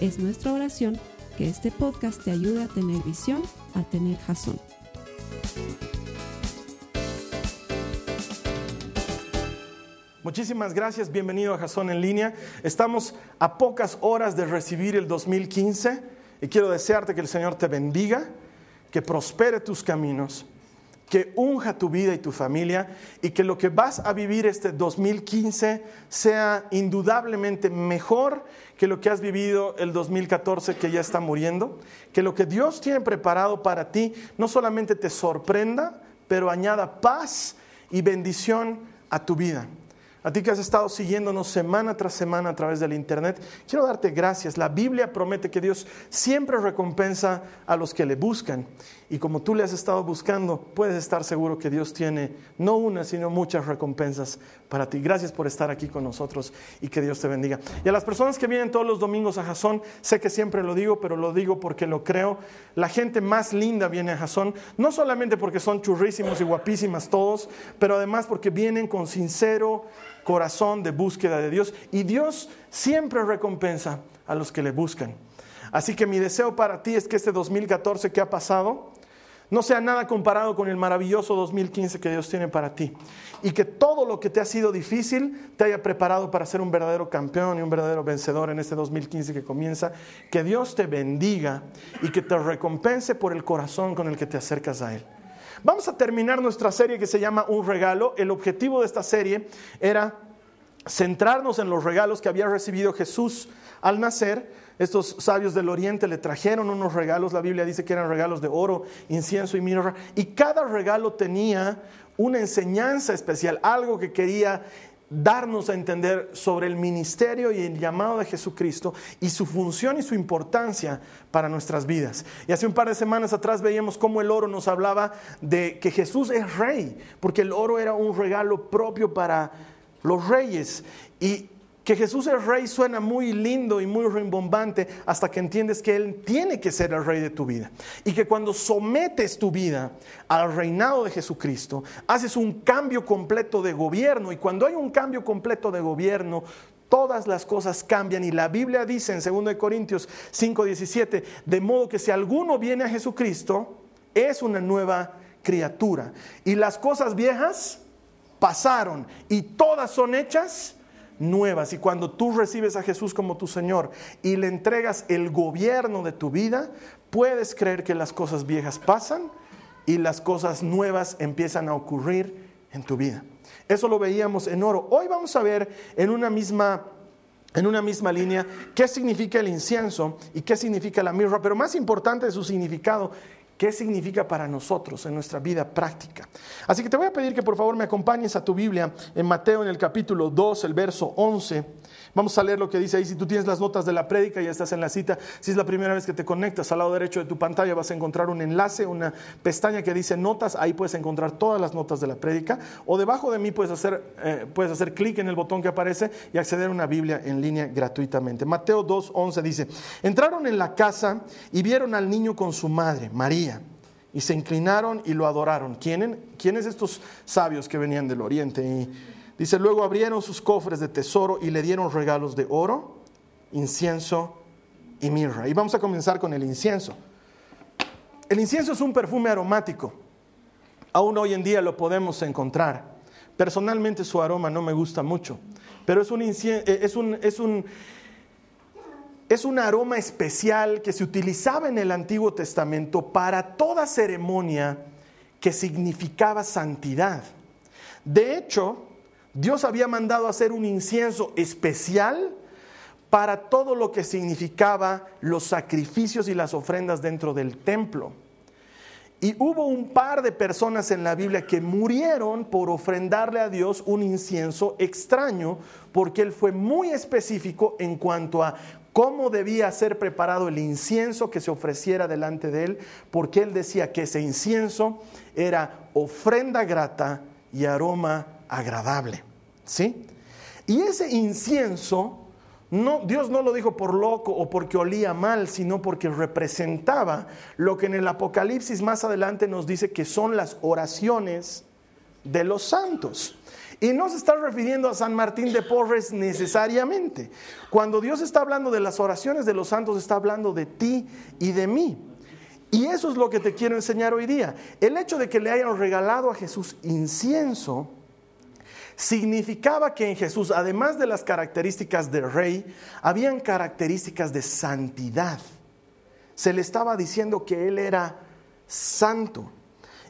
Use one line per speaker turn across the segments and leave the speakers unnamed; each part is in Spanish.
Es nuestra oración que este podcast te ayude a tener visión, a tener jazón.
Muchísimas gracias, bienvenido a Jazón en línea. Estamos a pocas horas de recibir el 2015 y quiero desearte que el Señor te bendiga, que prospere tus caminos, que unja tu vida y tu familia y que lo que vas a vivir este 2015 sea indudablemente mejor que lo que has vivido el 2014 que ya está muriendo, que lo que Dios tiene preparado para ti no solamente te sorprenda, pero añada paz y bendición a tu vida. A ti que has estado siguiéndonos semana tras semana a través del Internet, quiero darte gracias. La Biblia promete que Dios siempre recompensa a los que le buscan. Y como tú le has estado buscando, puedes estar seguro que Dios tiene no una, sino muchas recompensas para ti. Gracias por estar aquí con nosotros y que Dios te bendiga. Y a las personas que vienen todos los domingos a Jasón, sé que siempre lo digo, pero lo digo porque lo creo. La gente más linda viene a Jasón, no solamente porque son churrísimos y guapísimas todos, pero además porque vienen con sincero corazón de búsqueda de Dios y Dios siempre recompensa a los que le buscan. Así que mi deseo para ti es que este 2014 que ha pasado no sea nada comparado con el maravilloso 2015 que Dios tiene para ti. Y que todo lo que te ha sido difícil te haya preparado para ser un verdadero campeón y un verdadero vencedor en este 2015 que comienza. Que Dios te bendiga y que te recompense por el corazón con el que te acercas a Él. Vamos a terminar nuestra serie que se llama Un regalo. El objetivo de esta serie era centrarnos en los regalos que había recibido Jesús al nacer. Estos sabios del oriente le trajeron unos regalos, la Biblia dice que eran regalos de oro, incienso y mirra, y cada regalo tenía una enseñanza especial, algo que quería darnos a entender sobre el ministerio y el llamado de Jesucristo y su función y su importancia para nuestras vidas. Y hace un par de semanas atrás veíamos cómo el oro nos hablaba de que Jesús es rey, porque el oro era un regalo propio para los reyes. Y que Jesús es rey suena muy lindo y muy rimbombante hasta que entiendes que Él tiene que ser el rey de tu vida. Y que cuando sometes tu vida al reinado de Jesucristo, haces un cambio completo de gobierno. Y cuando hay un cambio completo de gobierno, todas las cosas cambian. Y la Biblia dice en 2 Corintios 5:17, de modo que si alguno viene a Jesucristo, es una nueva criatura. Y las cosas viejas pasaron y todas son hechas nuevas. Y cuando tú recibes a Jesús como tu Señor y le entregas el gobierno de tu vida, puedes creer que las cosas viejas pasan y las cosas nuevas empiezan a ocurrir en tu vida. Eso lo veíamos en oro. Hoy vamos a ver en una misma en una misma línea qué significa el incienso y qué significa la mirra, pero más importante de su significado, qué significa para nosotros en nuestra vida práctica. Así que te voy a pedir que por favor me acompañes a tu Biblia en Mateo en el capítulo 2, el verso 11. Vamos a leer lo que dice ahí. Si tú tienes las notas de la prédica y estás en la cita, si es la primera vez que te conectas, al lado derecho de tu pantalla vas a encontrar un enlace, una pestaña que dice notas. Ahí puedes encontrar todas las notas de la prédica. O debajo de mí puedes hacer, eh, hacer clic en el botón que aparece y acceder a una Biblia en línea gratuitamente. Mateo 2, 11 dice: Entraron en la casa y vieron al niño con su madre, María y se inclinaron y lo adoraron. ¿Quiénes? ¿Quiénes estos sabios que venían del oriente? Y dice, luego abrieron sus cofres de tesoro y le dieron regalos de oro, incienso y mirra. Y vamos a comenzar con el incienso. El incienso es un perfume aromático. Aún hoy en día lo podemos encontrar. Personalmente su aroma no me gusta mucho, pero es un, es un, es un es un aroma especial que se utilizaba en el Antiguo Testamento para toda ceremonia que significaba santidad. De hecho, Dios había mandado hacer un incienso especial para todo lo que significaba los sacrificios y las ofrendas dentro del templo. Y hubo un par de personas en la Biblia que murieron por ofrendarle a Dios un incienso extraño, porque él fue muy específico en cuanto a cómo debía ser preparado el incienso que se ofreciera delante de él, porque él decía que ese incienso era ofrenda grata y aroma agradable. ¿Sí? Y ese incienso, no, Dios no lo dijo por loco o porque olía mal, sino porque representaba lo que en el Apocalipsis más adelante nos dice que son las oraciones de los santos. Y no se está refiriendo a San Martín de Porres necesariamente. Cuando Dios está hablando de las oraciones de los santos, está hablando de ti y de mí. Y eso es lo que te quiero enseñar hoy día. El hecho de que le hayan regalado a Jesús incienso significaba que en Jesús, además de las características de rey, habían características de santidad. Se le estaba diciendo que Él era santo.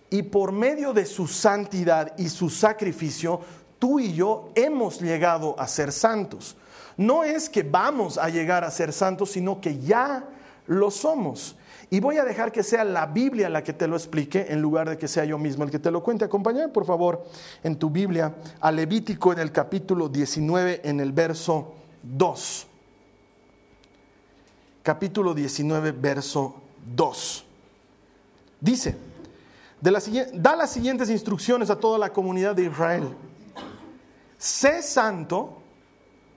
Y por medio de su santidad y su sacrificio, tú y yo hemos llegado a ser santos. No es que vamos a llegar a ser santos, sino que ya lo somos. Y voy a dejar que sea la Biblia la que te lo explique en lugar de que sea yo mismo el que te lo cuente. Acompáñame, por favor, en tu Biblia a Levítico en el capítulo 19, en el verso 2. Capítulo 19, verso 2. Dice, da las siguientes instrucciones a toda la comunidad de Israel. Sé santo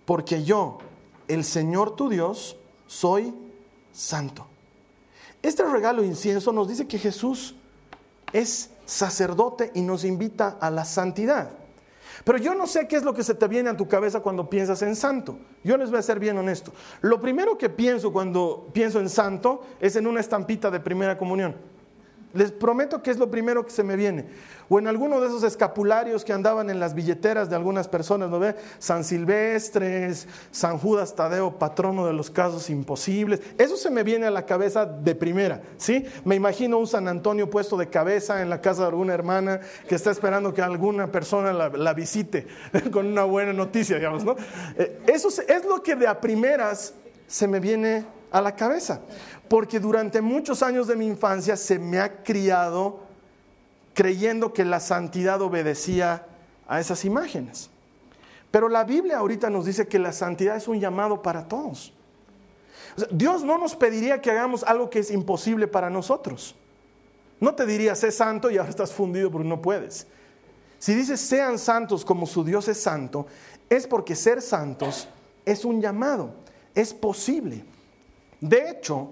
porque yo, el Señor tu Dios, soy santo. Este regalo incienso nos dice que Jesús es sacerdote y nos invita a la santidad. Pero yo no sé qué es lo que se te viene a tu cabeza cuando piensas en santo. Yo les voy a ser bien honesto. Lo primero que pienso cuando pienso en santo es en una estampita de primera comunión. Les prometo que es lo primero que se me viene. O en alguno de esos escapularios que andaban en las billeteras de algunas personas, ¿no ve? San Silvestres, San Judas Tadeo, patrono de los casos imposibles. Eso se me viene a la cabeza de primera, ¿sí? Me imagino un San Antonio puesto de cabeza en la casa de alguna hermana que está esperando que alguna persona la, visite con una buena noticia, digamos, ¿no? Eh, eso es lo que de a primeras se me viene a la cabeza porque durante muchos años de mi infancia se me ha criado creyendo que la santidad obedecía a esas imágenes. Pero la Biblia ahorita nos dice que la santidad es un llamado para todos. Dios no nos pediría que hagamos algo que es imposible para nosotros. No te diría, sé santo y ahora estás fundido porque no puedes. Si dices, sean santos como su Dios es santo, es porque ser santos es un llamado, es posible. De hecho,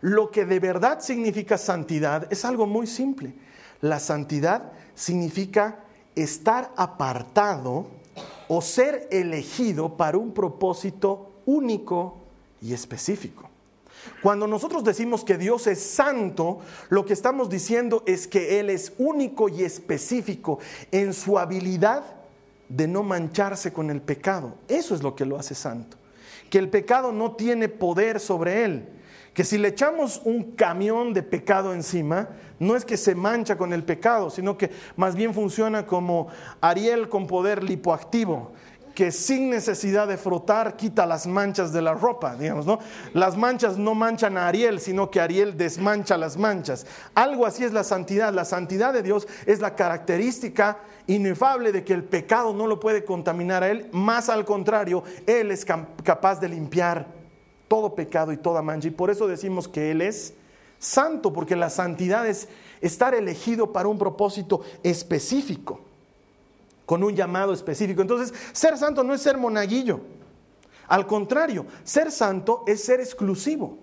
lo que de verdad significa santidad es algo muy simple. La santidad significa estar apartado o ser elegido para un propósito único y específico. Cuando nosotros decimos que Dios es santo, lo que estamos diciendo es que Él es único y específico en su habilidad de no mancharse con el pecado. Eso es lo que lo hace santo. Que el pecado no tiene poder sobre Él. Que si le echamos un camión de pecado encima, no es que se mancha con el pecado, sino que más bien funciona como Ariel con poder lipoactivo, que sin necesidad de frotar quita las manchas de la ropa, digamos, ¿no? Las manchas no manchan a Ariel, sino que Ariel desmancha las manchas. Algo así es la santidad. La santidad de Dios es la característica inefable de que el pecado no lo puede contaminar a Él, más al contrario, Él es capaz de limpiar todo pecado y toda mancha. Y por eso decimos que Él es santo, porque la santidad es estar elegido para un propósito específico, con un llamado específico. Entonces, ser santo no es ser monaguillo. Al contrario, ser santo es ser exclusivo.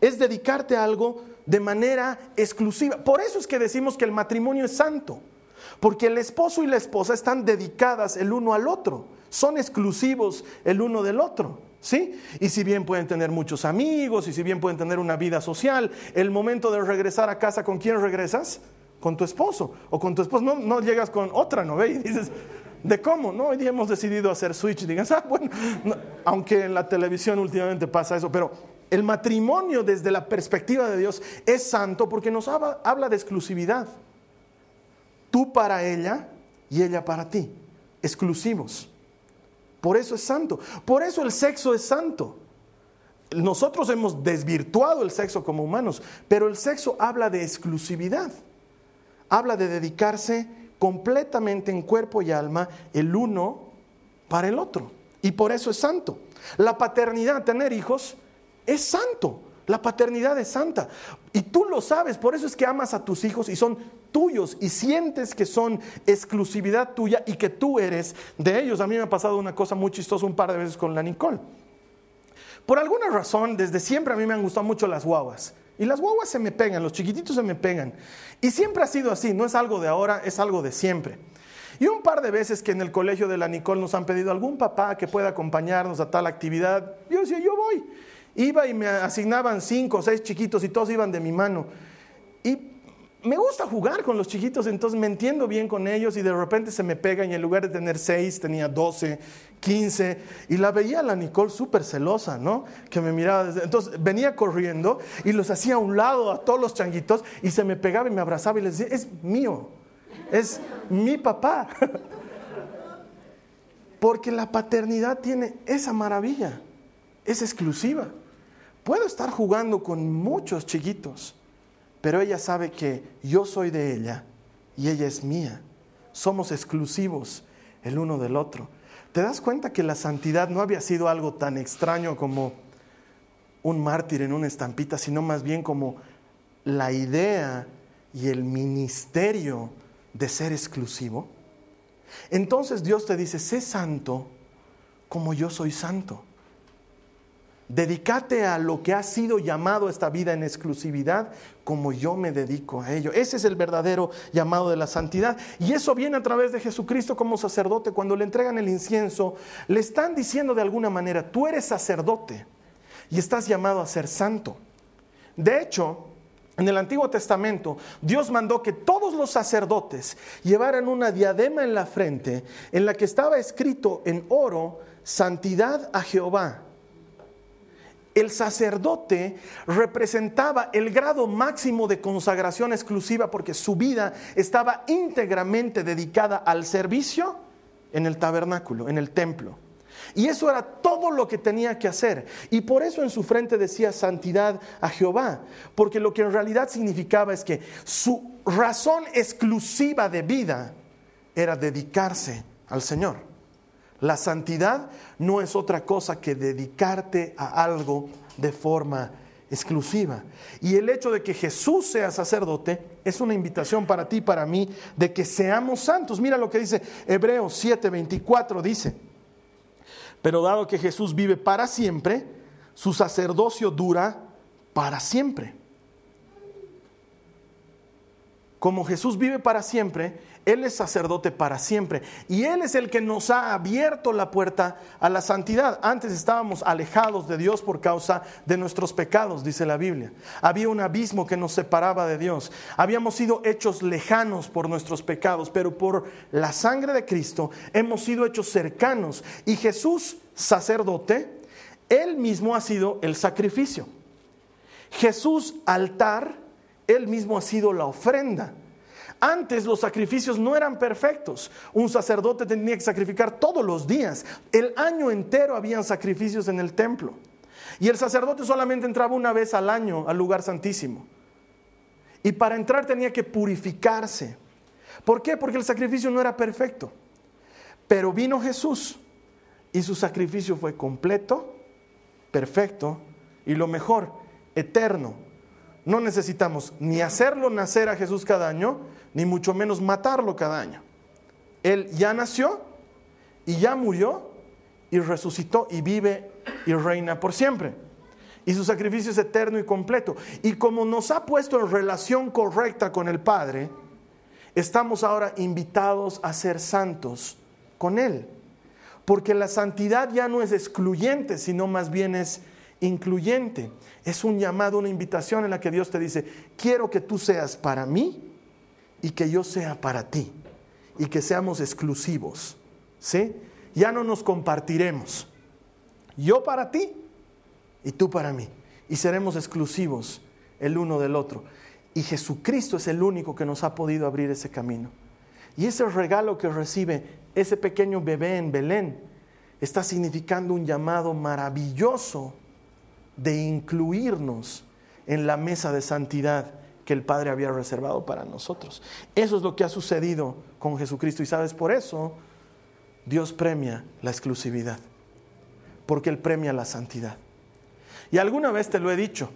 Es dedicarte a algo de manera exclusiva. Por eso es que decimos que el matrimonio es santo. Porque el esposo y la esposa están dedicadas el uno al otro. Son exclusivos el uno del otro. ¿Sí? Y si bien pueden tener muchos amigos, y si bien pueden tener una vida social, el momento de regresar a casa, ¿con quién regresas? Con tu esposo. O con tu esposo, no, llegas con otra, ¿no ve? Y dices, ¿de cómo? No, hoy día hemos decidido hacer switch. Digas, ah, bueno, aunque en la televisión últimamente pasa eso, pero el matrimonio desde la perspectiva de Dios es santo porque nos habla, habla de exclusividad. Tú para ella y ella para ti. Exclusivos. Por eso es santo. Por eso el sexo es santo. Nosotros hemos desvirtuado el sexo como humanos, pero el sexo habla de exclusividad. Habla de dedicarse completamente en cuerpo y alma el uno para el otro. y por eso es santo. La paternidad, tener hijos, es santo. La paternidad es santa. Y tú lo sabes, por eso es que amas a tus hijos y son tuyos y sientes que son exclusividad tuya y que tú eres de ellos. A mí me ha pasado una cosa muy chistosa un par de veces con la Nicole. Por alguna razón, desde siempre a mí me han gustado mucho las guaguas. Y las guaguas se me pegan, los chiquititos se me pegan. Y siempre ha sido así, no es algo de ahora, es algo de siempre. Y un par de veces que en el colegio de la Nicole nos han pedido algún papá que pueda acompañarnos a tal actividad, yo decía, yo voy. Iba y me asignaban cinco o seis chiquitos y todos iban de mi mano. Me gusta jugar con los chiquitos, entonces me entiendo bien con ellos y de repente se me pegan y en lugar de tener seis tenía doce, quince y la veía la Nicole súper celosa, ¿no? Que me miraba, desde... entonces venía corriendo y los hacía a un lado a todos los changuitos y se me pegaba y me abrazaba y les decía, es mío, es mi papá. Porque la paternidad tiene esa maravilla, es exclusiva. Puedo estar jugando con muchos chiquitos pero ella sabe que yo soy de ella y ella es mía. Somos exclusivos el uno del otro. ¿Te das cuenta que la santidad no había sido algo tan extraño como un mártir en una estampita, sino más bien como la idea y el ministerio de ser exclusivo? Entonces Dios te dice, sé santo como yo soy santo. Dedícate a lo que ha sido llamado esta vida en exclusividad como yo me dedico a ello. Ese es el verdadero llamado de la santidad. Y eso viene a través de Jesucristo como sacerdote. Cuando le entregan el incienso, le están diciendo de alguna manera, tú eres sacerdote y estás llamado a ser santo. De hecho, en el Antiguo Testamento, Dios mandó que todos los sacerdotes llevaran una diadema en la frente en la que estaba escrito en oro, santidad a Jehová el sacerdote representaba el grado máximo de consagración exclusiva porque su vida estaba íntegramente dedicada al servicio en el tabernáculo, en el templo. Y eso era todo lo que tenía que hacer. Y por eso en su frente decía santidad a Jehová, porque lo que en realidad significaba es que su razón exclusiva de vida era dedicarse al Señor. La santidad no es otra cosa que dedicarte a algo de forma exclusiva. Y el hecho de que Jesús sea sacerdote es una invitación para ti y para mí de que seamos santos. Mira lo que dice Hebreos 7:24, dice, pero dado que Jesús vive para siempre, su sacerdocio dura para siempre. Como Jesús vive para siempre, él es sacerdote para siempre. Y Él es el que nos ha abierto la puerta a la santidad. Antes estábamos alejados de Dios por causa de nuestros pecados, dice la Biblia. Había un abismo que nos separaba de Dios. Habíamos sido hechos lejanos por nuestros pecados, pero por la sangre de Cristo hemos sido hechos cercanos. Y Jesús, sacerdote, Él mismo ha sido el sacrificio. Jesús, altar, Él mismo ha sido la ofrenda. Antes los sacrificios no eran perfectos. Un sacerdote tenía que sacrificar todos los días. El año entero habían sacrificios en el templo. Y el sacerdote solamente entraba una vez al año al lugar santísimo. Y para entrar tenía que purificarse. ¿Por qué? Porque el sacrificio no era perfecto. Pero vino Jesús y su sacrificio fue completo, perfecto y lo mejor, eterno. No necesitamos ni hacerlo nacer a Jesús cada año, ni mucho menos matarlo cada año. Él ya nació y ya murió y resucitó y vive y reina por siempre. Y su sacrificio es eterno y completo. Y como nos ha puesto en relación correcta con el Padre, estamos ahora invitados a ser santos con Él. Porque la santidad ya no es excluyente, sino más bien es incluyente. Es un llamado, una invitación en la que Dios te dice, quiero que tú seas para mí y que yo sea para ti y que seamos exclusivos. ¿Sí? Ya no nos compartiremos. Yo para ti y tú para mí. Y seremos exclusivos el uno del otro. Y Jesucristo es el único que nos ha podido abrir ese camino. Y ese regalo que recibe ese pequeño bebé en Belén está significando un llamado maravilloso de incluirnos en la mesa de santidad que el Padre había reservado para nosotros. Eso es lo que ha sucedido con Jesucristo y sabes, por eso Dios premia la exclusividad. porque Él premia la santidad. Y alguna vez te lo he dicho,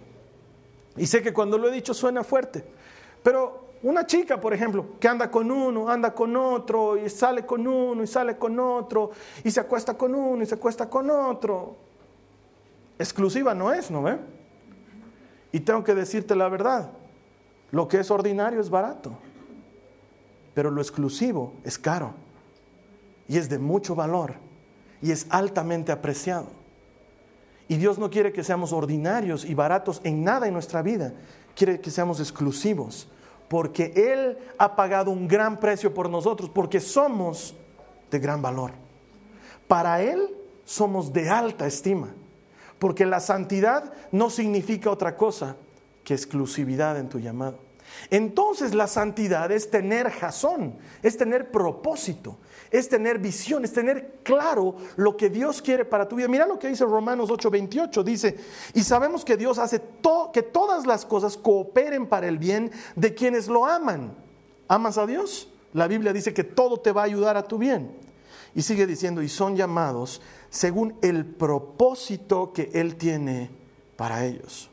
y sé que cuando lo he dicho suena fuerte, pero una chica, por ejemplo, que anda con uno, anda con otro, y sale con uno, y sale con otro, y se acuesta con uno, y se acuesta con otro. Exclusiva no es, ¿no ve? Y tengo que decirte la verdad, lo que es ordinario es barato, pero lo exclusivo es caro, y es de mucho valor, y es altamente apreciado. Y Dios no quiere que seamos ordinarios y baratos en nada en nuestra vida, quiere que seamos exclusivos porque Él ha pagado un gran precio por nosotros, porque somos de gran valor. Para Él somos de alta estima, porque la santidad no significa otra cosa que exclusividad en tu llamado. Entonces la santidad es tener jazón, es tener propósito, es tener visión, es tener claro lo que Dios quiere para tu vida. Mira lo que dice Romanos 8:28, dice, y sabemos que Dios hace que todas las cosas cooperen para el bien de quienes lo aman. ¿Amas a Dios? La Biblia dice que todo te va a ayudar a tu bien. Y sigue diciendo, y son llamados según el propósito que Él tiene para ellos.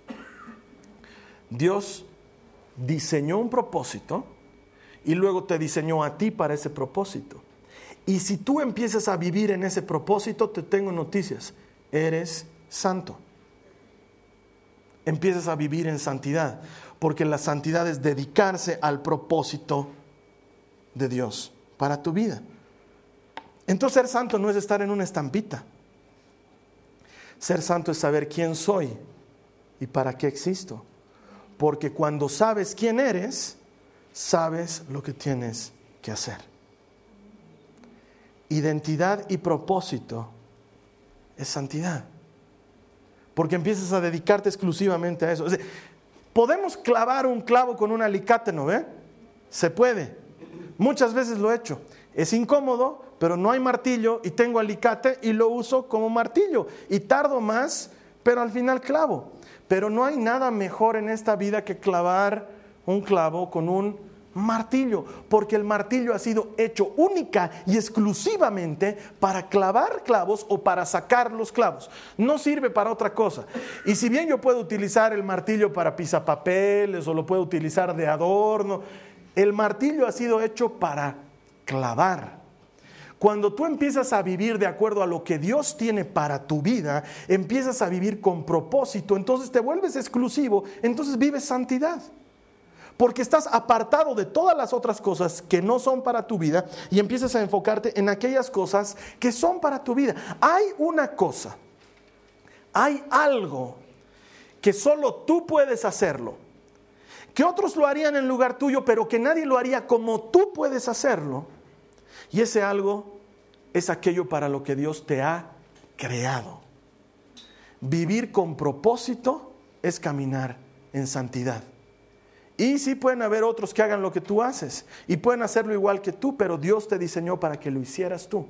Dios diseñó un propósito y luego te diseñó a ti para ese propósito. Y si tú empiezas a vivir en ese propósito, te tengo noticias, eres santo. Empiezas a vivir en santidad, porque la santidad es dedicarse al propósito de Dios para tu vida. Entonces ser santo no es estar en una estampita. Ser santo es saber quién soy y para qué existo. Porque cuando sabes quién eres, sabes lo que tienes que hacer. Identidad y propósito es santidad. Porque empiezas a dedicarte exclusivamente a eso. Podemos clavar un clavo con un alicate, ¿no ve? Se puede. Muchas veces lo he hecho. Es incómodo, pero no hay martillo y tengo alicate y lo uso como martillo. Y tardo más, pero al final clavo. Pero no hay nada mejor en esta vida que clavar un clavo con un martillo, porque el martillo ha sido hecho única y exclusivamente para clavar clavos o para sacar los clavos. No sirve para otra cosa. Y si bien yo puedo utilizar el martillo para pisapapeles o lo puedo utilizar de adorno, el martillo ha sido hecho para clavar. Cuando tú empiezas a vivir de acuerdo a lo que Dios tiene para tu vida, empiezas a vivir con propósito, entonces te vuelves exclusivo, entonces vives santidad. Porque estás apartado de todas las otras cosas que no son para tu vida y empiezas a enfocarte en aquellas cosas que son para tu vida. Hay una cosa, hay algo que solo tú puedes hacerlo, que otros lo harían en lugar tuyo, pero que nadie lo haría como tú puedes hacerlo. Y ese algo es aquello para lo que Dios te ha creado. Vivir con propósito es caminar en santidad. Y sí pueden haber otros que hagan lo que tú haces y pueden hacerlo igual que tú, pero Dios te diseñó para que lo hicieras tú.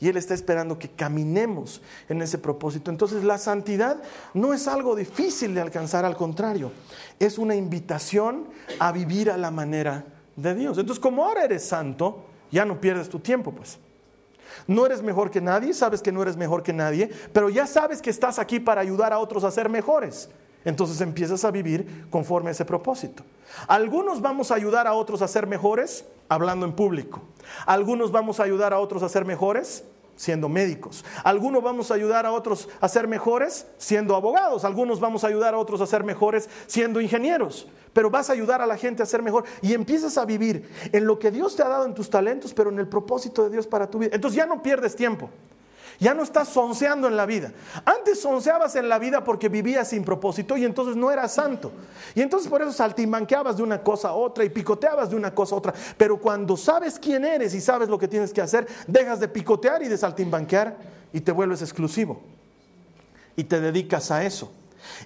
Y Él está esperando que caminemos en ese propósito. Entonces la santidad no es algo difícil de alcanzar, al contrario, es una invitación a vivir a la manera de Dios. Entonces como ahora eres santo, ya no pierdes tu tiempo, pues. No eres mejor que nadie, sabes que no eres mejor que nadie, pero ya sabes que estás aquí para ayudar a otros a ser mejores. Entonces empiezas a vivir conforme a ese propósito. Algunos vamos a ayudar a otros a ser mejores hablando en público. Algunos vamos a ayudar a otros a ser mejores siendo médicos. Algunos vamos a ayudar a otros a ser mejores siendo abogados. Algunos vamos a ayudar a otros a ser mejores siendo ingenieros. Pero vas a ayudar a la gente a ser mejor y empiezas a vivir en lo que Dios te ha dado en tus talentos, pero en el propósito de Dios para tu vida. Entonces ya no pierdes tiempo. Ya no estás sonceando en la vida. Antes sonceabas en la vida porque vivías sin propósito y entonces no eras santo. Y entonces por eso saltimbanqueabas de una cosa a otra y picoteabas de una cosa a otra. Pero cuando sabes quién eres y sabes lo que tienes que hacer, dejas de picotear y de saltimbanquear y te vuelves exclusivo. Y te dedicas a eso.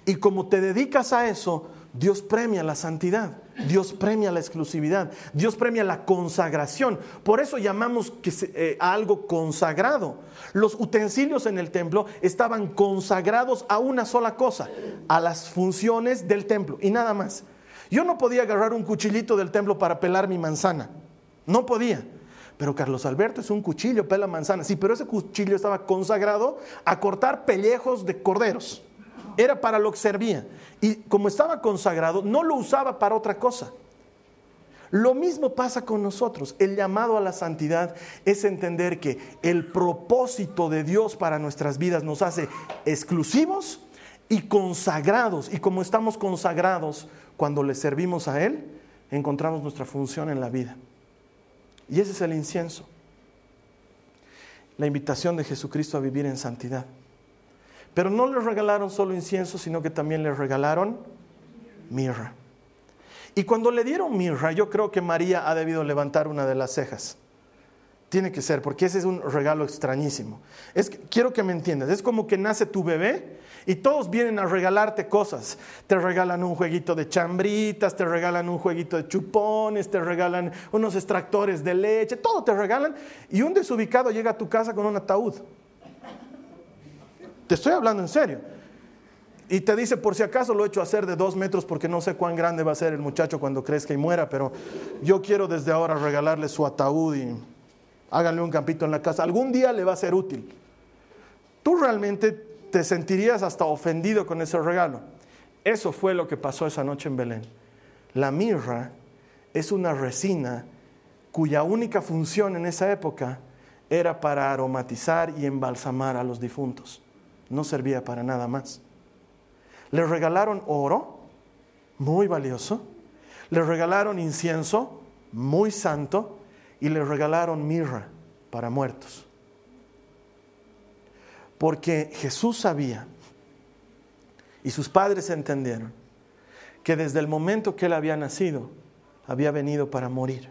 Y como te dedicas a eso, Dios premia la santidad, Dios premia la exclusividad, Dios premia la consagración. Por eso llamamos eh, a algo consagrado. Los utensilios en el templo estaban consagrados a una sola cosa, a las funciones del templo y nada más. Yo no podía agarrar un cuchillito del templo para pelar mi manzana, no podía. Pero Carlos Alberto es un cuchillo, pela manzana. Sí, pero ese cuchillo estaba consagrado a cortar pellejos de corderos. Era para lo que servía. Y como estaba consagrado, no lo usaba para otra cosa. Lo mismo pasa con nosotros. El llamado a la santidad es entender que el propósito de Dios para nuestras vidas nos hace exclusivos y consagrados. Y como estamos consagrados cuando le servimos a Él, encontramos nuestra función en la vida. Y ese es el incienso. La invitación de Jesucristo a vivir en santidad. Pero no les regalaron solo incienso, sino que también les regalaron mirra. Y cuando le dieron mirra, yo creo que María ha debido levantar una de las cejas. Tiene que ser, porque ese es un regalo extrañísimo. Es, quiero que me entiendas, es como que nace tu bebé y todos vienen a regalarte cosas. Te regalan un jueguito de chambritas, te regalan un jueguito de chupones, te regalan unos extractores de leche, todo te regalan. Y un desubicado llega a tu casa con un ataúd. Te estoy hablando en serio. Y te dice, por si acaso lo he hecho hacer de dos metros porque no sé cuán grande va a ser el muchacho cuando crezca y muera, pero yo quiero desde ahora regalarle su ataúd y háganle un campito en la casa. Algún día le va a ser útil. Tú realmente te sentirías hasta ofendido con ese regalo. Eso fue lo que pasó esa noche en Belén. La mirra es una resina cuya única función en esa época era para aromatizar y embalsamar a los difuntos no servía para nada más. Le regalaron oro, muy valioso, le regalaron incienso, muy santo, y le regalaron mirra para muertos. Porque Jesús sabía, y sus padres entendieron, que desde el momento que él había nacido, había venido para morir.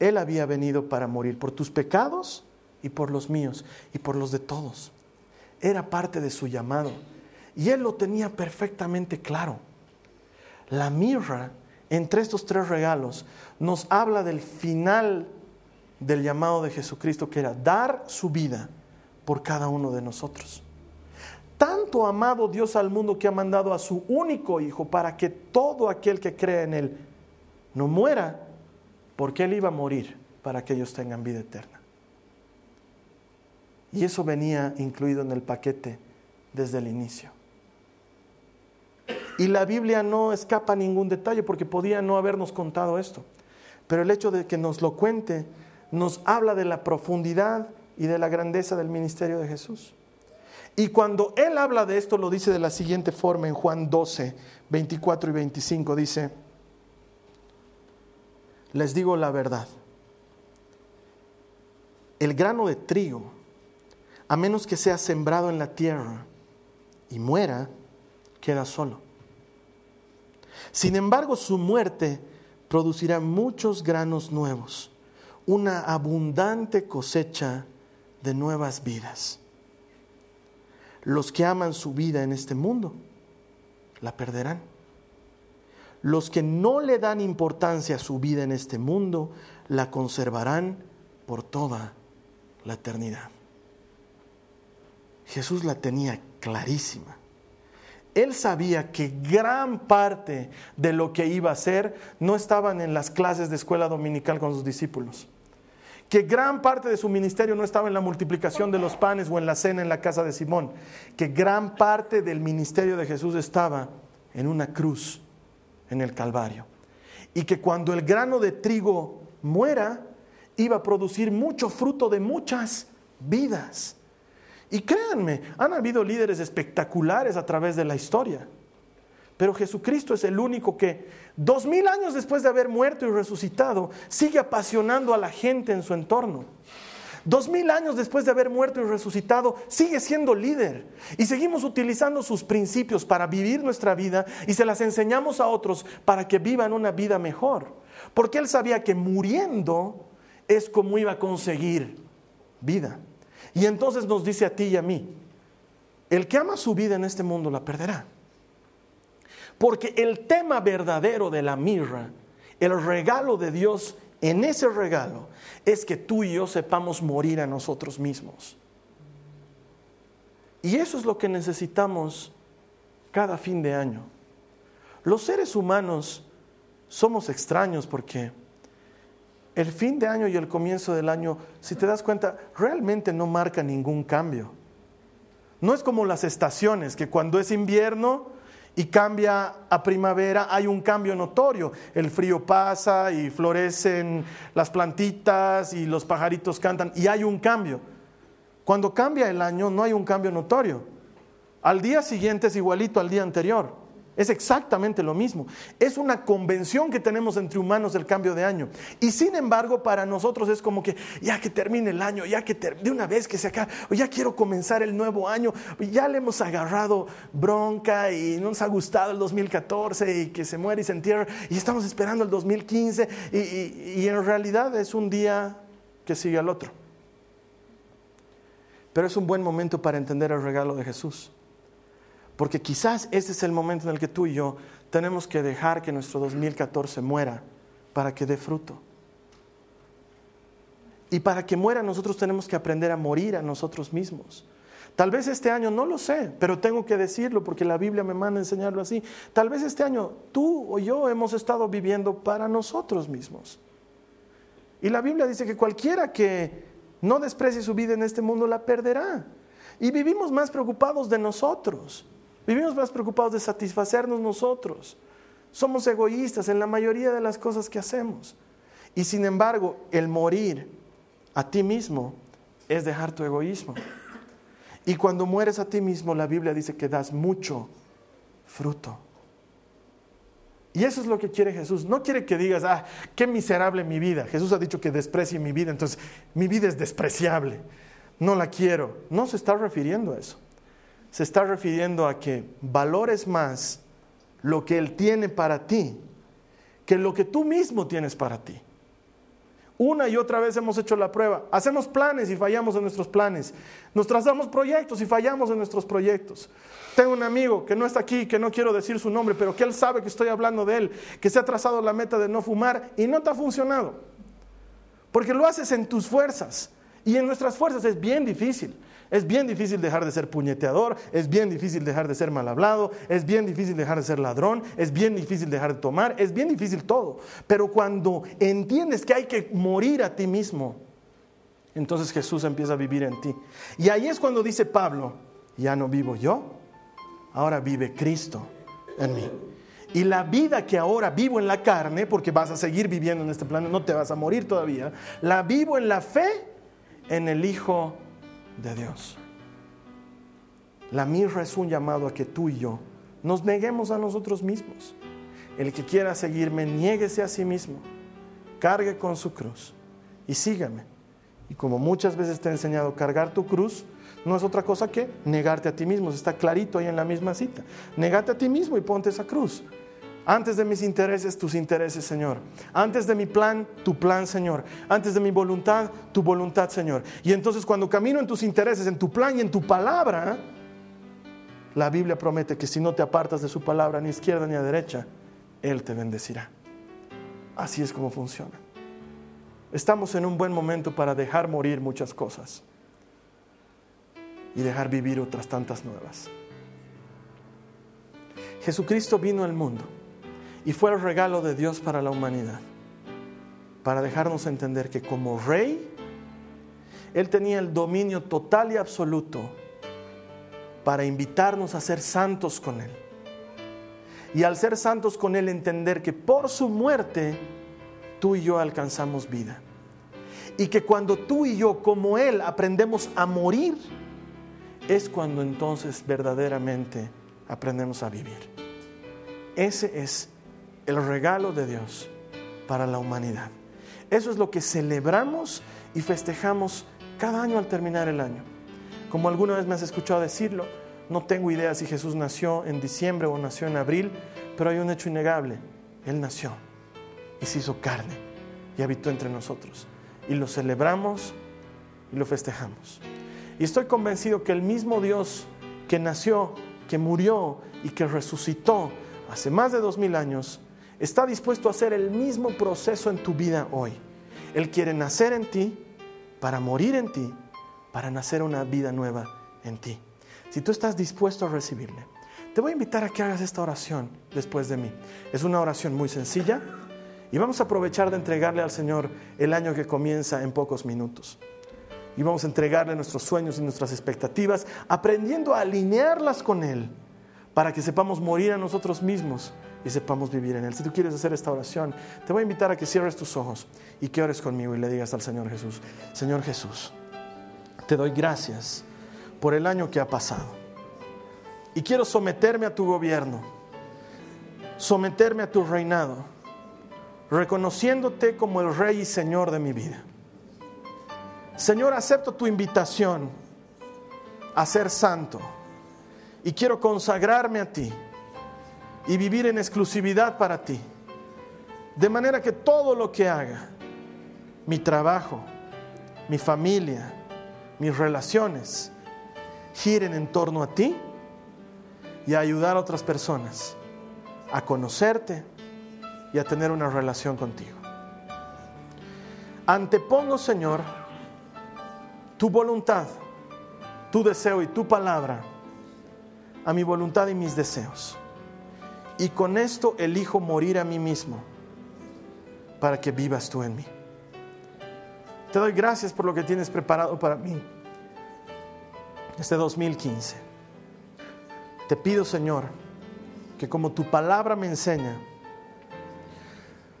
Él había venido para morir por tus pecados y por los míos y por los de todos era parte de su llamado. Y él lo tenía perfectamente claro. La mirra, entre estos tres regalos, nos habla del final del llamado de Jesucristo, que era dar su vida por cada uno de nosotros. Tanto amado Dios al mundo que ha mandado a su único Hijo para que todo aquel que cree en Él no muera, porque Él iba a morir para que ellos tengan vida eterna. Y eso venía incluido en el paquete desde el inicio. Y la Biblia no escapa ningún detalle porque podía no habernos contado esto. Pero el hecho de que nos lo cuente nos habla de la profundidad y de la grandeza del ministerio de Jesús. Y cuando él habla de esto, lo dice de la siguiente forma en Juan 12, 24 y 25. Dice, les digo la verdad, el grano de trigo a menos que sea sembrado en la tierra y muera, queda solo. Sin embargo, su muerte producirá muchos granos nuevos, una abundante cosecha de nuevas vidas. Los que aman su vida en este mundo, la perderán. Los que no le dan importancia a su vida en este mundo, la conservarán por toda la eternidad. Jesús la tenía clarísima. Él sabía que gran parte de lo que iba a hacer no estaban en las clases de escuela dominical con sus discípulos. Que gran parte de su ministerio no estaba en la multiplicación de los panes o en la cena en la casa de Simón. Que gran parte del ministerio de Jesús estaba en una cruz, en el Calvario. Y que cuando el grano de trigo muera, iba a producir mucho fruto de muchas vidas. Y créanme, han habido líderes espectaculares a través de la historia. Pero Jesucristo es el único que, dos mil años después de haber muerto y resucitado, sigue apasionando a la gente en su entorno. Dos mil años después de haber muerto y resucitado, sigue siendo líder. Y seguimos utilizando sus principios para vivir nuestra vida y se las enseñamos a otros para que vivan una vida mejor. Porque Él sabía que muriendo es como iba a conseguir vida. Y entonces nos dice a ti y a mí, el que ama su vida en este mundo la perderá. Porque el tema verdadero de la mirra, el regalo de Dios en ese regalo, es que tú y yo sepamos morir a nosotros mismos. Y eso es lo que necesitamos cada fin de año. Los seres humanos somos extraños porque el fin de año y el comienzo del año, si te das cuenta, realmente no marca ningún cambio. No es como las estaciones, que cuando es invierno y cambia a primavera hay un cambio notorio. El frío pasa y florecen las plantitas y los pajaritos cantan y hay un cambio. Cuando cambia el año no hay un cambio notorio. Al día siguiente es igualito al día anterior. Es exactamente lo mismo. Es una convención que tenemos entre humanos del cambio de año. Y sin embargo, para nosotros es como que ya que termine el año, ya que de una vez que se acabe, ya quiero comenzar el nuevo año, ya le hemos agarrado bronca y no nos ha gustado el 2014 y que se muere y se entierra y estamos esperando el 2015 y, y en realidad es un día que sigue al otro. Pero es un buen momento para entender el regalo de Jesús. Porque quizás ese es el momento en el que tú y yo tenemos que dejar que nuestro 2014 muera para que dé fruto. Y para que muera nosotros tenemos que aprender a morir a nosotros mismos. Tal vez este año, no lo sé, pero tengo que decirlo porque la Biblia me manda a enseñarlo así. Tal vez este año tú o yo hemos estado viviendo para nosotros mismos. Y la Biblia dice que cualquiera que no desprecie su vida en este mundo la perderá. Y vivimos más preocupados de nosotros. Vivimos más preocupados de satisfacernos nosotros. Somos egoístas en la mayoría de las cosas que hacemos. Y sin embargo, el morir a ti mismo es dejar tu egoísmo. Y cuando mueres a ti mismo, la Biblia dice que das mucho fruto. Y eso es lo que quiere Jesús. No quiere que digas, ah, qué miserable mi vida. Jesús ha dicho que desprecie mi vida, entonces mi vida es despreciable. No la quiero. No se está refiriendo a eso se está refiriendo a que valores más lo que Él tiene para ti que lo que tú mismo tienes para ti. Una y otra vez hemos hecho la prueba. Hacemos planes y fallamos en nuestros planes. Nos trazamos proyectos y fallamos en nuestros proyectos. Tengo un amigo que no está aquí, que no quiero decir su nombre, pero que él sabe que estoy hablando de él, que se ha trazado la meta de no fumar y no te ha funcionado. Porque lo haces en tus fuerzas. Y en nuestras fuerzas es bien difícil. Es bien difícil dejar de ser puñeteador, es bien difícil dejar de ser mal hablado, es bien difícil dejar de ser ladrón, es bien difícil dejar de tomar, es bien difícil todo. Pero cuando entiendes que hay que morir a ti mismo, entonces Jesús empieza a vivir en ti. Y ahí es cuando dice Pablo, ya no vivo yo, ahora vive Cristo en mí. Y la vida que ahora vivo en la carne, porque vas a seguir viviendo en este plano, no te vas a morir todavía, la vivo en la fe en el Hijo de Dios. La mirra es un llamado a que tú y yo nos neguemos a nosotros mismos. El que quiera seguirme, niéguese a sí mismo, cargue con su cruz y sígame. Y como muchas veces te he enseñado, cargar tu cruz no es otra cosa que negarte a ti mismo. Está clarito ahí en la misma cita. Negate a ti mismo y ponte esa cruz. Antes de mis intereses, tus intereses, Señor. Antes de mi plan, tu plan, Señor. Antes de mi voluntad, tu voluntad, Señor. Y entonces cuando camino en tus intereses, en tu plan y en tu palabra, la Biblia promete que si no te apartas de su palabra, ni izquierda ni a derecha, Él te bendecirá. Así es como funciona. Estamos en un buen momento para dejar morir muchas cosas y dejar vivir otras tantas nuevas. Jesucristo vino al mundo y fue el regalo de Dios para la humanidad, para dejarnos entender que como rey, Él tenía el dominio total y absoluto para invitarnos a ser santos con Él. Y al ser santos con Él, entender que por su muerte tú y yo alcanzamos vida. Y que cuando tú y yo, como Él, aprendemos a morir, es cuando entonces verdaderamente aprendemos a vivir. Ese es el regalo de Dios para la humanidad. Eso es lo que celebramos y festejamos cada año al terminar el año. Como alguna vez me has escuchado decirlo, no tengo idea si Jesús nació en diciembre o nació en abril, pero hay un hecho innegable. Él nació y se hizo carne y habitó entre nosotros. Y lo celebramos y lo festejamos. Y estoy convencido que el mismo Dios que nació, que murió y que resucitó hace más de dos mil años, está dispuesto a hacer el mismo proceso en tu vida hoy. Él quiere nacer en ti para morir en ti, para nacer una vida nueva en ti. Si tú estás dispuesto a recibirle, te voy a invitar a que hagas esta oración después de mí. Es una oración muy sencilla Y vamos a aprovechar de entregarle al Señor el año que comienza en pocos minutos. Y vamos a entregarle nuestros sueños y nuestras expectativas, aprendiendo a alinearlas con Él, para que sepamos morir a nosotros mismos y sepamos vivir en Él. Si tú quieres hacer esta oración, te voy a invitar a que cierres tus ojos y que ores conmigo y le digas al Señor Jesús, Señor Jesús, te doy gracias por el año que ha pasado. Y quiero someterme a tu gobierno, someterme a tu reinado, reconociéndote como el Rey y Señor de mi vida. Señor, acepto tu invitación a ser santo y quiero consagrarme a ti y vivir en exclusividad para ti. De manera que todo lo que haga, mi trabajo, mi familia, mis relaciones, giren en torno a ti y a ayudar a otras personas a conocerte y a tener una relación contigo. Antepongo, Señor, tu voluntad, tu deseo y tu palabra a mi voluntad y mis deseos. Y con esto elijo morir a mí mismo para que vivas tú en mí. Te doy gracias por lo que tienes preparado para mí este 2015. Te pido, Señor, que como tu palabra me enseña,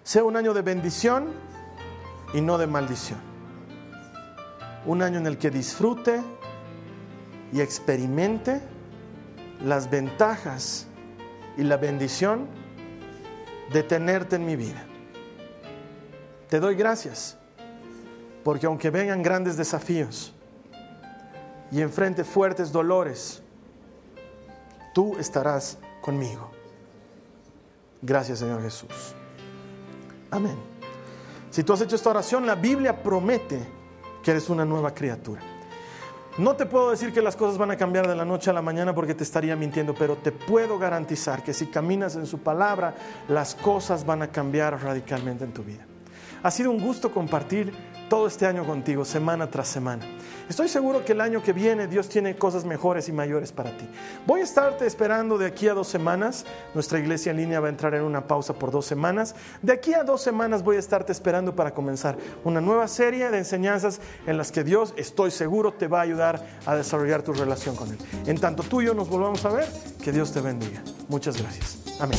sea un año de bendición y no de maldición. Un año en el que disfrute y experimente las ventajas y la bendición de tenerte en mi vida. Te doy gracias, porque aunque vengan grandes desafíos y enfrente fuertes dolores, tú estarás conmigo. Gracias Señor Jesús. Amén. Si tú has hecho esta oración, la Biblia promete que eres una nueva criatura. No te puedo decir que las cosas van a cambiar de la noche a la mañana porque te estaría mintiendo, pero te puedo garantizar que si caminas en su palabra, las cosas van a cambiar radicalmente en tu vida. Ha sido un gusto compartir todo este año contigo, semana tras semana. Estoy seguro que el año que viene Dios tiene cosas mejores y mayores para ti. Voy a estarte esperando de aquí a dos semanas. Nuestra iglesia en línea va a entrar en una pausa por dos semanas. De aquí a dos semanas voy a estarte esperando para comenzar una nueva serie de enseñanzas en las que Dios, estoy seguro, te va a ayudar a desarrollar tu relación con Él. En tanto tú y yo nos volvamos a ver, que Dios te bendiga. Muchas gracias. Amén.